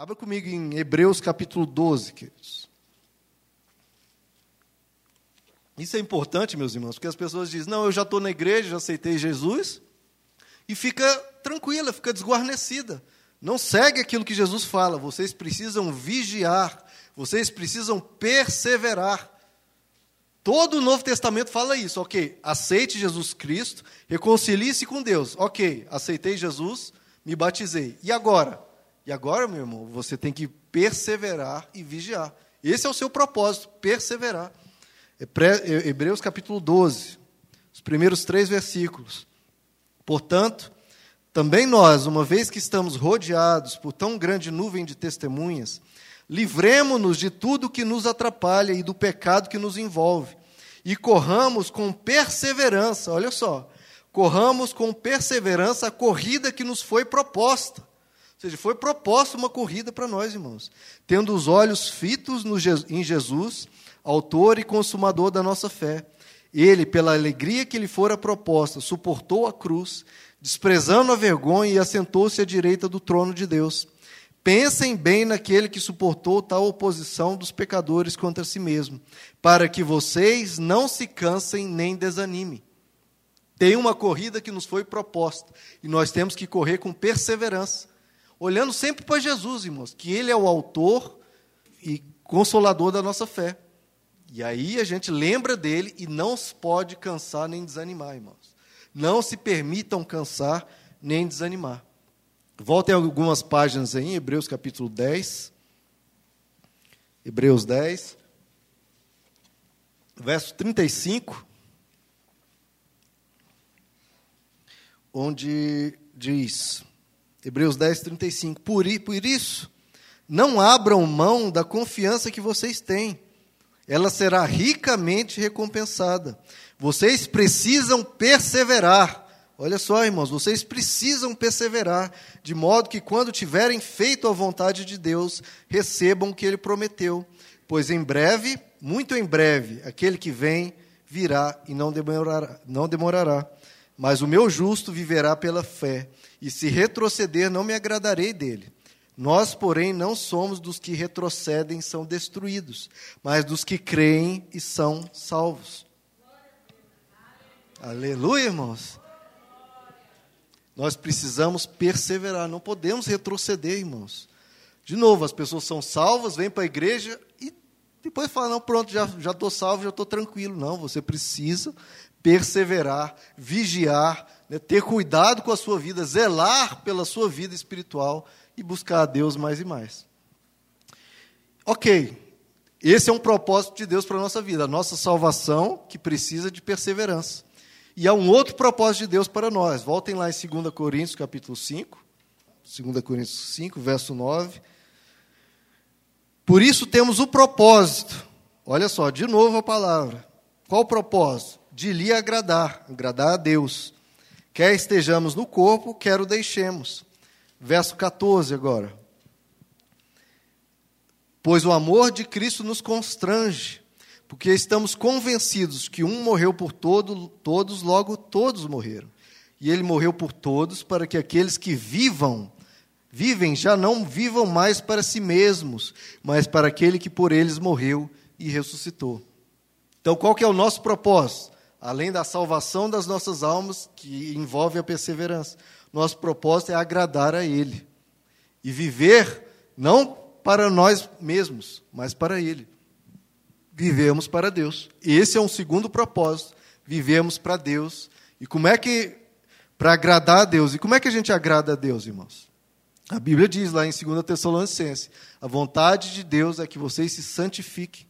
Abra comigo em Hebreus capítulo 12, queridos. Isso é importante, meus irmãos, porque as pessoas dizem: não, eu já estou na igreja, já aceitei Jesus, e fica tranquila, fica desguarnecida. Não segue aquilo que Jesus fala. Vocês precisam vigiar, vocês precisam perseverar. Todo o Novo Testamento fala isso, ok? Aceite Jesus Cristo, reconcilie-se com Deus. Ok, aceitei Jesus, me batizei. E agora? E agora, meu irmão, você tem que perseverar e vigiar. Esse é o seu propósito, perseverar. Hebreus capítulo 12, os primeiros três versículos. Portanto, também nós, uma vez que estamos rodeados por tão grande nuvem de testemunhas, livremos-nos de tudo que nos atrapalha e do pecado que nos envolve, e corramos com perseverança, olha só, corramos com perseverança a corrida que nos foi proposta. Ou seja, foi proposta uma corrida para nós, irmãos, tendo os olhos fitos no, em Jesus, autor e consumador da nossa fé. Ele, pela alegria que lhe fora proposta, suportou a cruz, desprezando a vergonha, e assentou-se à direita do trono de Deus. Pensem bem naquele que suportou tal oposição dos pecadores contra si mesmo, para que vocês não se cansem nem desanimem. Tem uma corrida que nos foi proposta, e nós temos que correr com perseverança, olhando sempre para Jesus, irmãos, que Ele é o autor e consolador da nossa fé. E aí a gente lembra dele e não se pode cansar nem desanimar, irmãos. Não se permitam cansar nem desanimar. Voltem algumas páginas aí, Hebreus capítulo 10. Hebreus 10, verso 35, onde diz, Hebreus 10, 35, por, por isso, não abram mão da confiança que vocês têm, ela será ricamente recompensada. Vocês precisam perseverar. Olha só, irmãos, vocês precisam perseverar, de modo que, quando tiverem feito a vontade de Deus, recebam o que ele prometeu. Pois em breve, muito em breve, aquele que vem virá e não demorará. Não demorará. Mas o meu justo viverá pela fé, e se retroceder, não me agradarei dele. Nós, porém, não somos dos que retrocedem e são destruídos, mas dos que creem e são salvos. Aleluia, irmãos. Nós precisamos perseverar, não podemos retroceder, irmãos. De novo, as pessoas são salvas, vêm para a igreja e depois falam: não, pronto, já estou salvo, já estou tranquilo. Não, você precisa perseverar, vigiar, né, ter cuidado com a sua vida, zelar pela sua vida espiritual e buscar a Deus mais e mais. Ok, esse é um propósito de Deus para a nossa vida, a nossa salvação que precisa de perseverança. E há um outro propósito de Deus para nós. Voltem lá em 2 Coríntios, capítulo 5. 2 Coríntios 5, verso 9. Por isso temos o propósito. Olha só, de novo a palavra. Qual o propósito? De lhe agradar, agradar a Deus. Quer estejamos no corpo, quer o deixemos. Verso 14 agora. Pois o amor de Cristo nos constrange, porque estamos convencidos que um morreu por todo, todos, logo todos morreram. E ele morreu por todos, para que aqueles que vivam, vivem, já não vivam mais para si mesmos, mas para aquele que por eles morreu e ressuscitou. Então, qual que é o nosso propósito? Além da salvação das nossas almas, que envolve a perseverança, nosso propósito é agradar a Ele e viver não para nós mesmos, mas para Ele vivemos para Deus. Esse é um segundo propósito. Vivemos para Deus. E como é que. Para agradar a Deus. E como é que a gente agrada a Deus, irmãos? A Bíblia diz lá em 2 Tessalonicenses: a vontade de Deus é que vocês se santifiquem.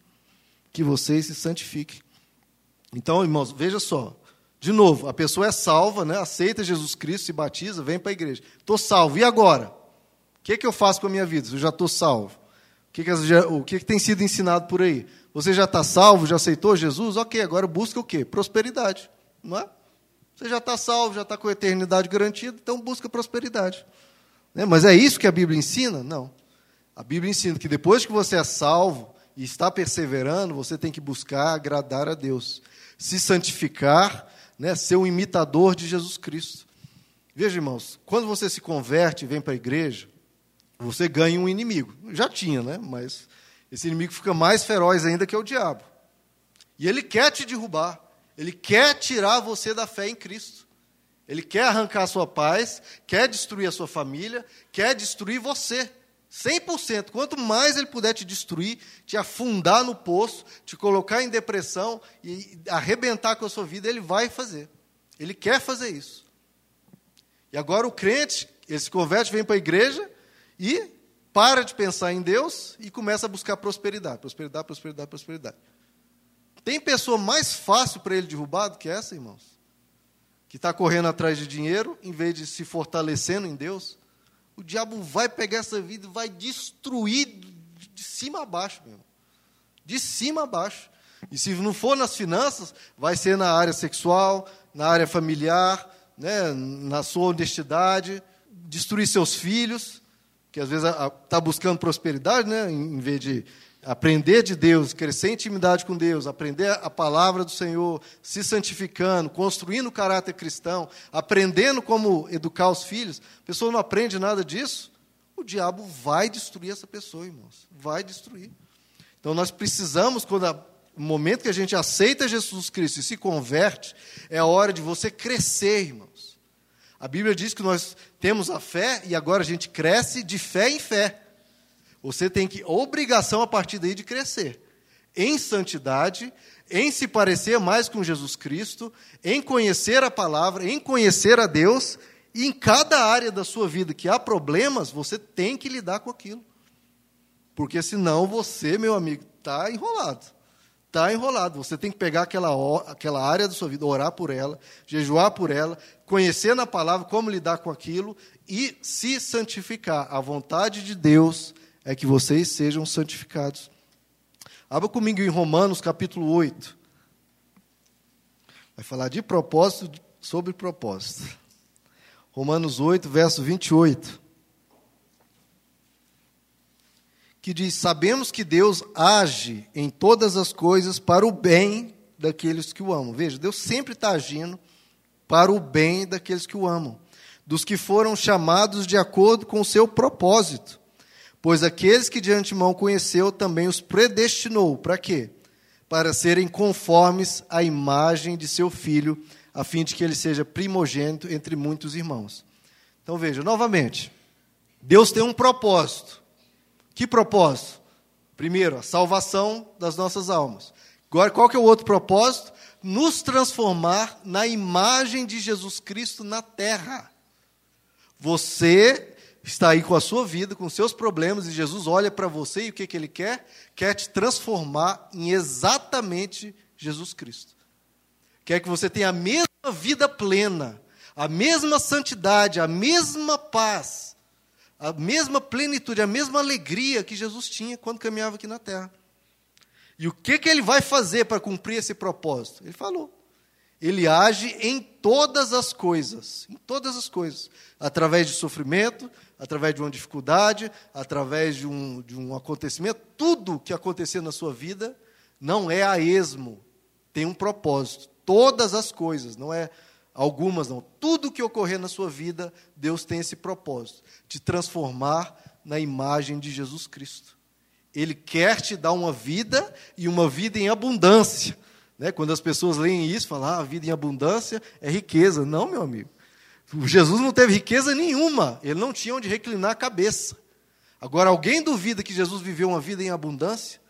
Que vocês se santifiquem. Então, irmãos, veja só. De novo, a pessoa é salva, né? aceita Jesus Cristo, se batiza, vem para a igreja. Estou salvo. E agora? O que, é que eu faço com a minha vida? Eu já estou salvo. O que, que, o que, que tem sido ensinado por aí? Você já está salvo, já aceitou Jesus? Ok, agora busca o quê? Prosperidade, não é? Você já está salvo, já está com a eternidade garantida, então busca prosperidade. Né? Mas é isso que a Bíblia ensina? Não. A Bíblia ensina que depois que você é salvo e está perseverando, você tem que buscar agradar a Deus, se santificar, né? ser um imitador de Jesus Cristo. Veja, irmãos, quando você se converte e vem para a igreja, você ganha um inimigo. Já tinha, né? Mas esse inimigo fica mais feroz ainda que é o diabo. E ele quer te derrubar. Ele quer tirar você da fé em Cristo. Ele quer arrancar a sua paz, quer destruir a sua família, quer destruir você. 100%. Quanto mais ele puder te destruir, te afundar no poço, te colocar em depressão e arrebentar com a sua vida, ele vai fazer. Ele quer fazer isso. E agora o crente, ele se converte, vem para a igreja e para de pensar em Deus e começa a buscar prosperidade. Prosperidade, prosperidade, prosperidade. Tem pessoa mais fácil para ele derrubar do que essa, irmãos? Que está correndo atrás de dinheiro, em vez de se fortalecendo em Deus o diabo vai pegar essa vida e vai destruir de cima a baixo, meu. De cima a baixo. E se não for nas finanças, vai ser na área sexual, na área familiar, né, na sua honestidade, destruir seus filhos, que às vezes está buscando prosperidade, né, em vez de aprender de Deus, crescer em intimidade com Deus, aprender a palavra do Senhor, se santificando, construindo o caráter cristão, aprendendo como educar os filhos, a pessoa não aprende nada disso, o diabo vai destruir essa pessoa, irmãos. Vai destruir. Então nós precisamos, quando a, no momento que a gente aceita Jesus Cristo e se converte, é a hora de você crescer, irmãos. A Bíblia diz que nós temos a fé e agora a gente cresce de fé em fé. Você tem que, obrigação a partir daí de crescer em santidade, em se parecer mais com Jesus Cristo, em conhecer a palavra, em conhecer a Deus, e em cada área da sua vida que há problemas, você tem que lidar com aquilo. Porque senão você, meu amigo, está enrolado. Está enrolado. Você tem que pegar aquela, aquela área da sua vida, orar por ela, jejuar por ela, conhecer na palavra como lidar com aquilo e se santificar. A vontade de Deus é que vocês sejam santificados. Abra comigo em Romanos capítulo 8. Vai falar de propósito sobre propósito. Romanos 8, verso 28. Que diz: Sabemos que Deus age em todas as coisas para o bem daqueles que o amam. Veja, Deus sempre está agindo para o bem daqueles que o amam, dos que foram chamados de acordo com o seu propósito. Pois aqueles que de antemão conheceu também os predestinou. Para quê? Para serem conformes à imagem de seu filho, a fim de que ele seja primogênito entre muitos irmãos. Então veja, novamente, Deus tem um propósito. Que propósito? Primeiro, a salvação das nossas almas. Agora, qual que é o outro propósito? Nos transformar na imagem de Jesus Cristo na terra. Você está aí com a sua vida, com seus problemas, e Jesus olha para você e o que, que ele quer? Quer te transformar em exatamente Jesus Cristo. Quer que você tenha a mesma vida plena, a mesma santidade, a mesma paz, a mesma plenitude, a mesma alegria que Jesus tinha quando caminhava aqui na terra. E o que, que ele vai fazer para cumprir esse propósito? Ele falou. Ele age em todas as coisas, em todas as coisas, através de sofrimento, através de uma dificuldade, através de um, de um acontecimento, tudo que acontecer na sua vida não é a esmo, tem um propósito. Todas as coisas, não é algumas, não. Tudo que ocorrer na sua vida, Deus tem esse propósito, te transformar na imagem de Jesus Cristo. Ele quer te dar uma vida e uma vida em abundância. Né? Quando as pessoas leem isso, falam, ah, a vida em abundância é riqueza. Não, meu amigo. Jesus não teve riqueza nenhuma, ele não tinha onde reclinar a cabeça. Agora, alguém duvida que Jesus viveu uma vida em abundância?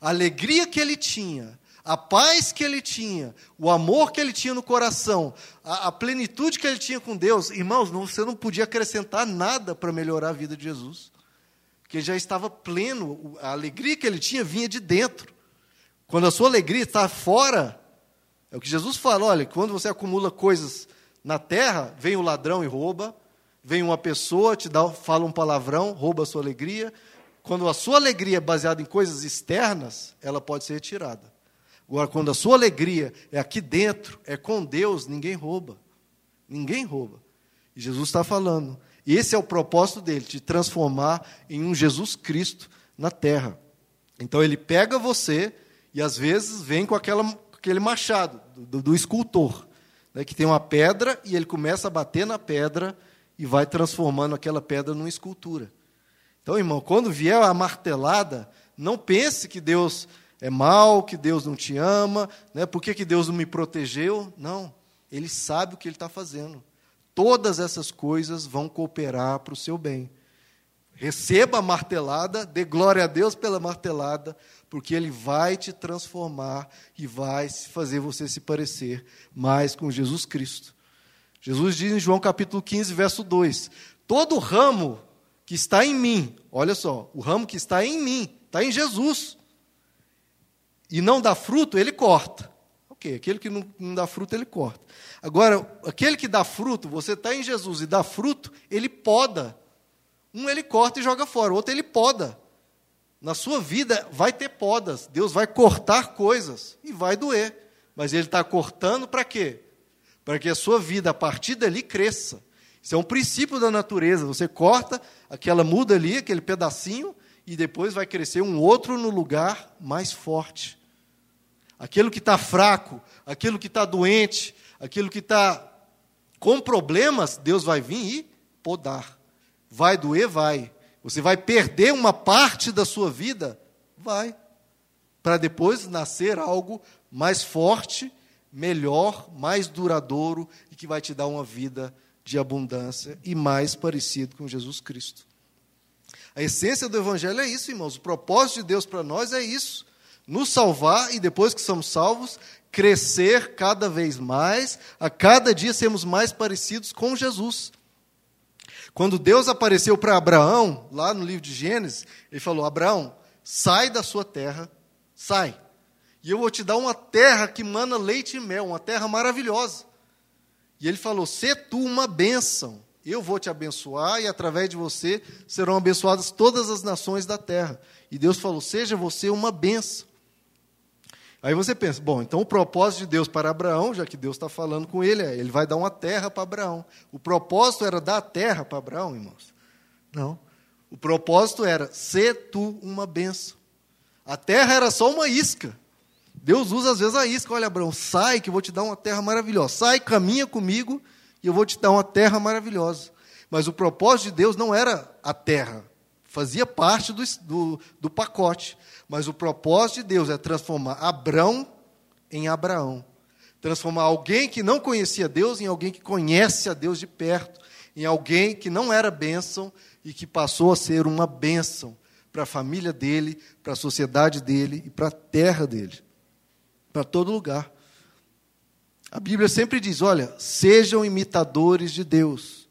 A alegria que ele tinha, a paz que ele tinha, o amor que ele tinha no coração, a, a plenitude que ele tinha com Deus, irmãos, não, você não podia acrescentar nada para melhorar a vida de Jesus, porque já estava pleno, a alegria que ele tinha vinha de dentro. Quando a sua alegria está fora, é o que Jesus fala: olha, quando você acumula coisas na terra, vem o ladrão e rouba, vem uma pessoa, te dá, fala um palavrão, rouba a sua alegria. Quando a sua alegria é baseada em coisas externas, ela pode ser retirada. Agora, quando a sua alegria é aqui dentro, é com Deus, ninguém rouba. Ninguém rouba. E Jesus está falando. E esse é o propósito dele, te transformar em um Jesus Cristo na terra. Então ele pega você e às vezes vem com aquela, aquele machado do, do escultor né, que tem uma pedra e ele começa a bater na pedra e vai transformando aquela pedra numa escultura. Então, irmão, quando vier a martelada, não pense que Deus é mal, que Deus não te ama, né? por que, que Deus não me protegeu? Não, Ele sabe o que Ele está fazendo. Todas essas coisas vão cooperar para o seu bem. Receba a martelada, dê glória a Deus pela martelada, porque Ele vai te transformar e vai fazer você se parecer mais com Jesus Cristo. Jesus diz em João capítulo 15, verso 2: Todo ramo que está em mim, olha só, o ramo que está em mim, está em Jesus, e não dá fruto, ele corta. Ok, aquele que não, não dá fruto, ele corta. Agora, aquele que dá fruto, você está em Jesus e dá fruto, ele poda. Um ele corta e joga fora, o outro ele poda. Na sua vida vai ter podas, Deus vai cortar coisas e vai doer. Mas Ele está cortando para quê? Para que a sua vida, a partir dali, cresça. Isso é um princípio da natureza. Você corta aquela muda ali, aquele pedacinho, e depois vai crescer um outro no lugar mais forte. Aquilo que está fraco, aquilo que está doente, aquilo que está com problemas, Deus vai vir e podar. Vai doer? Vai. Você vai perder uma parte da sua vida? Vai. Para depois nascer algo mais forte, melhor, mais duradouro e que vai te dar uma vida de abundância e mais parecido com Jesus Cristo. A essência do Evangelho é isso, irmãos. O propósito de Deus para nós é isso: nos salvar e depois que somos salvos, crescer cada vez mais, a cada dia sermos mais parecidos com Jesus. Quando Deus apareceu para Abraão, lá no livro de Gênesis, ele falou: Abraão, sai da sua terra, sai. E eu vou te dar uma terra que mana leite e mel, uma terra maravilhosa. E ele falou: Sê tu uma bênção. Eu vou te abençoar e através de você serão abençoadas todas as nações da terra. E Deus falou: Seja você uma bênção. Aí você pensa, bom, então o propósito de Deus para Abraão, já que Deus está falando com ele, é ele vai dar uma terra para Abraão. O propósito era dar a terra para Abraão, irmãos? Não. O propósito era ser tu uma benção. A terra era só uma isca. Deus usa às vezes a isca. Olha, Abraão, sai que eu vou te dar uma terra maravilhosa. Sai, caminha comigo e eu vou te dar uma terra maravilhosa. Mas o propósito de Deus não era a terra, fazia parte do, do, do pacote. Mas o propósito de Deus é transformar Abrão em Abraão. Transformar alguém que não conhecia Deus em alguém que conhece a Deus de perto. Em alguém que não era bênção e que passou a ser uma bênção para a família dele, para a sociedade dele e para a terra dele. Para todo lugar. A Bíblia sempre diz: olha, sejam imitadores de Deus.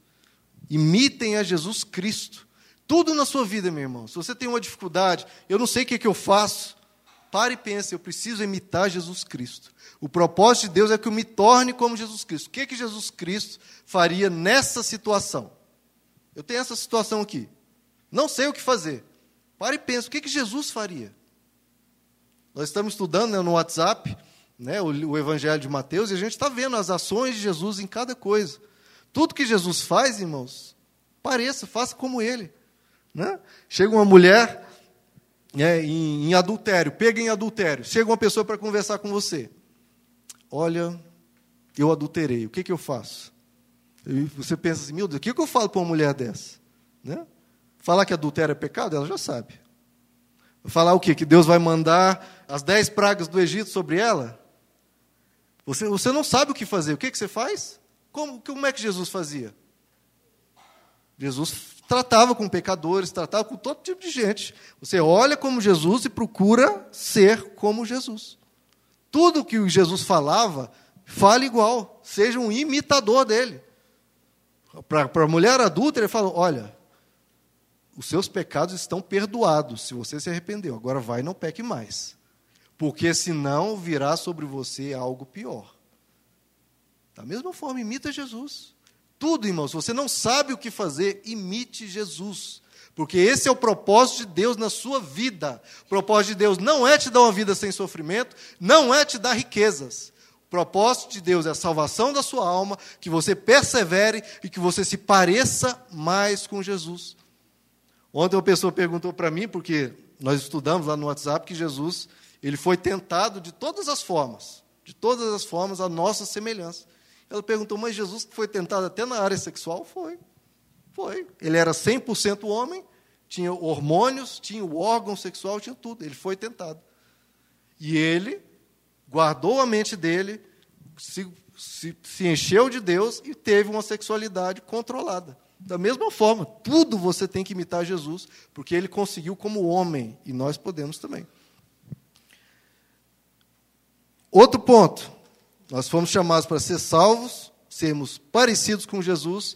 Imitem a Jesus Cristo. Tudo na sua vida, meu irmão. Se você tem uma dificuldade, eu não sei o que, é que eu faço. Pare e pense, eu preciso imitar Jesus Cristo. O propósito de Deus é que eu me torne como Jesus Cristo. O que, é que Jesus Cristo faria nessa situação? Eu tenho essa situação aqui. Não sei o que fazer. Pare e pense, o que, é que Jesus faria? Nós estamos estudando né, no WhatsApp né, o, o Evangelho de Mateus e a gente está vendo as ações de Jesus em cada coisa. Tudo que Jesus faz, irmãos, pareça, faça como Ele. Né? Chega uma mulher né, em, em, adultério, pega em adultério, chega uma pessoa para conversar com você. Olha, eu adulterei, o que, que eu faço? E você pensa assim, meu Deus, o que, que eu falo para uma mulher dessa? Né? Falar que adultério é pecado, ela já sabe. Falar o quê? Que Deus vai mandar as dez pragas do Egito sobre ela? Você, você não sabe o que fazer. O que, que você faz? Como, como é que Jesus fazia? Jesus tratava com pecadores, tratava com todo tipo de gente. Você olha como Jesus e procura ser como Jesus. Tudo que Jesus falava, fale igual, seja um imitador dele. Para a mulher adulta, ele falou: Olha, os seus pecados estão perdoados se você se arrependeu. Agora vai e não peque mais. Porque senão virá sobre você algo pior. Da mesma forma, imita Jesus. Tudo, irmãos. Você não sabe o que fazer, imite Jesus. Porque esse é o propósito de Deus na sua vida. O propósito de Deus não é te dar uma vida sem sofrimento, não é te dar riquezas. O propósito de Deus é a salvação da sua alma, que você persevere e que você se pareça mais com Jesus. Ontem uma pessoa perguntou para mim, porque nós estudamos lá no WhatsApp que Jesus ele foi tentado de todas as formas, de todas as formas, a nossa semelhança. Ela perguntou, mas Jesus foi tentado até na área sexual? Foi. Foi. Ele era 100% homem, tinha hormônios, tinha o órgão sexual, tinha tudo. Ele foi tentado. E ele guardou a mente dele, se, se, se encheu de Deus e teve uma sexualidade controlada. Da mesma forma, tudo você tem que imitar Jesus, porque ele conseguiu como homem, e nós podemos também. Outro ponto, nós fomos chamados para ser salvos, sermos parecidos com Jesus,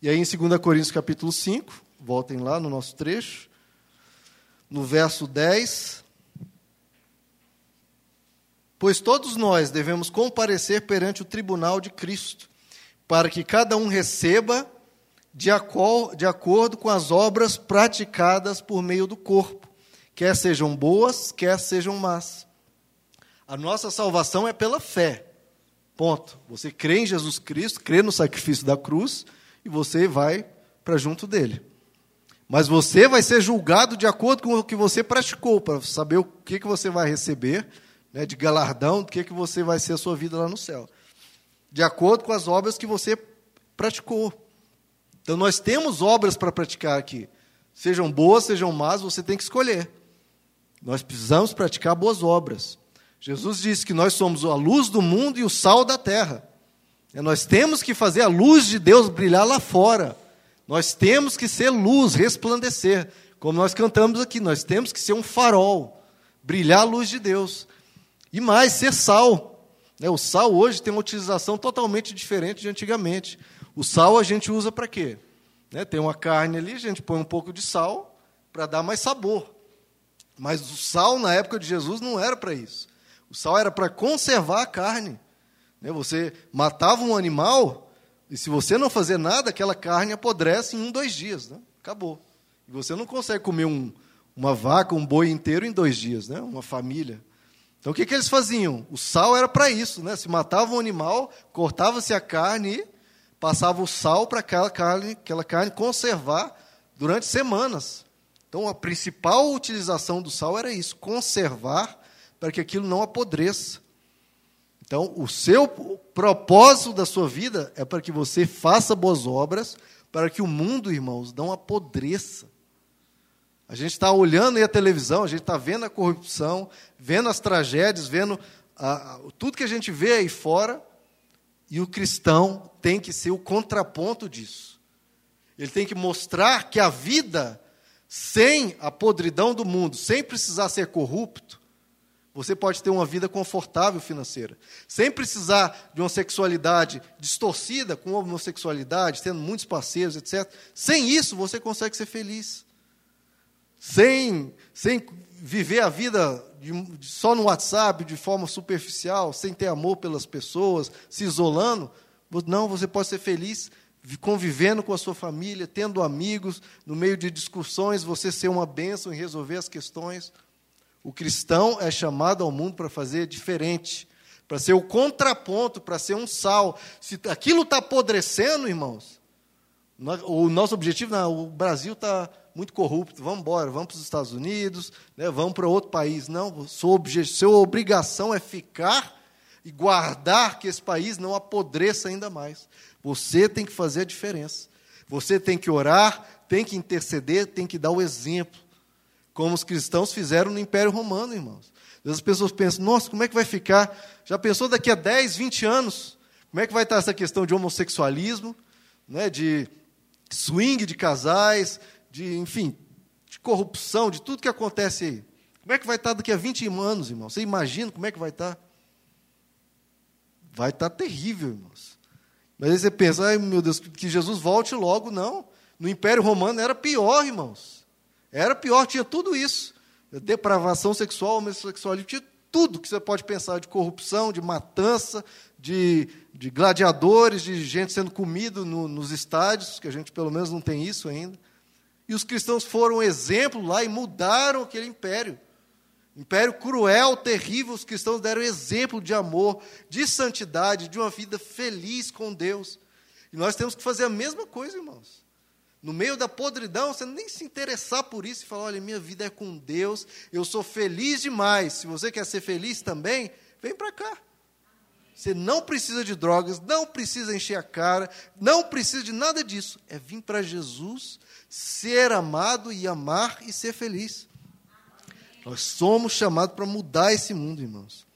e aí em 2 Coríntios capítulo 5, voltem lá no nosso trecho, no verso 10, Pois todos nós devemos comparecer perante o tribunal de Cristo, para que cada um receba de, de acordo com as obras praticadas por meio do corpo, quer sejam boas, quer sejam más. A nossa salvação é pela fé. Ponto. Você crê em Jesus Cristo, crê no sacrifício da cruz e você vai para junto dele. Mas você vai ser julgado de acordo com o que você praticou, para saber o que, que você vai receber né, de galardão, do que, que você vai ser a sua vida lá no céu. De acordo com as obras que você praticou. Então nós temos obras para praticar aqui. Sejam boas, sejam más, você tem que escolher. Nós precisamos praticar boas obras. Jesus disse que nós somos a luz do mundo e o sal da terra. E nós temos que fazer a luz de Deus brilhar lá fora. Nós temos que ser luz, resplandecer. Como nós cantamos aqui, nós temos que ser um farol, brilhar a luz de Deus. E mais, ser sal. Né, o sal hoje tem uma utilização totalmente diferente de antigamente. O sal a gente usa para quê? Né, tem uma carne ali, a gente põe um pouco de sal para dar mais sabor. Mas o sal, na época de Jesus, não era para isso. O sal era para conservar a carne. Né, você matava um animal, e se você não fazer nada, aquela carne apodrece em um, dois dias. Né? Acabou. E você não consegue comer um, uma vaca, um boi inteiro em dois dias, né? uma família. Então o que, que eles faziam? O sal era para isso, né? Se matava um animal, cortava-se a carne e passava o sal para aquela carne, aquela carne conservar durante semanas. Então a principal utilização do sal era isso, conservar para que aquilo não apodreça. Então, o seu propósito da sua vida é para que você faça boas obras, para que o mundo, irmãos, não apodreça. A gente está olhando aí a televisão, a gente está vendo a corrupção, vendo as tragédias, vendo a, a, tudo que a gente vê aí fora, e o cristão tem que ser o contraponto disso. Ele tem que mostrar que a vida sem a podridão do mundo, sem precisar ser corrupto, você pode ter uma vida confortável financeira, sem precisar de uma sexualidade distorcida, com homossexualidade, tendo muitos parceiros, etc. Sem isso, você consegue ser feliz sem, sem viver a vida de, só no WhatsApp, de forma superficial, sem ter amor pelas pessoas, se isolando. Não, você pode ser feliz convivendo com a sua família, tendo amigos, no meio de discussões, você ser uma bênção e resolver as questões. O cristão é chamado ao mundo para fazer diferente, para ser o contraponto, para ser um sal. Se aquilo está apodrecendo, irmãos, o nosso objetivo, não, o Brasil está muito corrupto, vamos embora, vamos para os Estados Unidos, né, vamos para outro país. Não, sua, sua obrigação é ficar e guardar que esse país não apodreça ainda mais. Você tem que fazer a diferença. Você tem que orar, tem que interceder, tem que dar o exemplo. Como os cristãos fizeram no Império Romano, irmãos. As pessoas pensam, nossa, como é que vai ficar? Já pensou daqui a 10, 20 anos? Como é que vai estar essa questão de homossexualismo, né, de swing de casais, de, enfim, de corrupção, de tudo que acontece aí. Como é que vai estar daqui a 20 anos, irmão? Você imagina como é que vai estar? Vai estar terrível, irmãos. Mas aí você pensa, ai meu Deus, que Jesus volte logo. Não. No Império Romano era pior, irmãos. Era pior, tinha tudo isso. Depravação sexual, homossexualismo, tinha tudo que você pode pensar de corrupção, de matança, de, de gladiadores, de gente sendo comido no, nos estádios, que a gente pelo menos não tem isso ainda. E os cristãos foram exemplo lá e mudaram aquele império. Império cruel, terrível, os cristãos deram exemplo de amor, de santidade, de uma vida feliz com Deus. E nós temos que fazer a mesma coisa, irmãos. No meio da podridão, você nem se interessar por isso e falar: olha, minha vida é com Deus, eu sou feliz demais. Se você quer ser feliz também, vem para cá. Você não precisa de drogas, não precisa encher a cara, não precisa de nada disso. É vir para Jesus, ser amado e amar e ser feliz. Nós somos chamados para mudar esse mundo, irmãos.